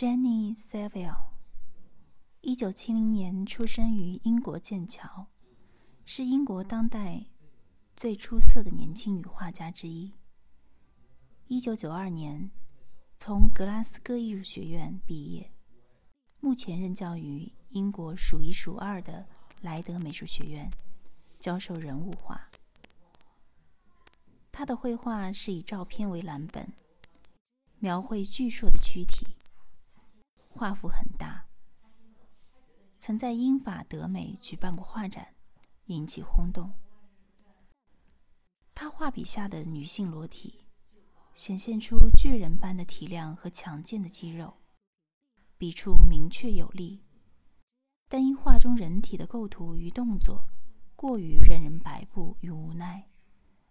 Jenny Saville，一九七零年出生于英国剑桥，是英国当代最出色的年轻女画家之一。一九九二年从格拉斯哥艺术学院毕业，目前任教于英国数一数二的莱德美术学院，教授人物画。她的绘画是以照片为蓝本，描绘巨硕的躯体。画幅很大，曾在英法德美举办过画展，引起轰动。他画笔下的女性裸体，显现出巨人般的体量和强健的肌肉，笔触明确有力，但因画中人体的构图与动作过于任人摆布与无奈，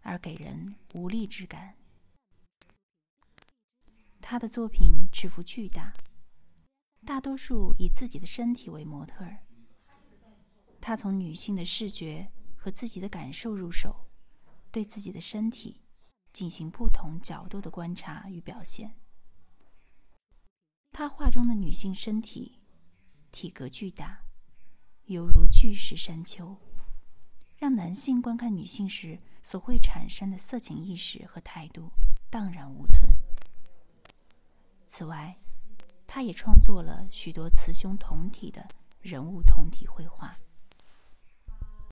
而给人无力之感。他的作品尺幅巨大。大多数以自己的身体为模特儿。他从女性的视觉和自己的感受入手，对自己的身体进行不同角度的观察与表现。他画中的女性身体体格巨大，犹如巨石山丘，让男性观看女性时所会产生的色情意识和态度荡然无存。此外，他也创作了许多雌雄同体的人物同体绘画。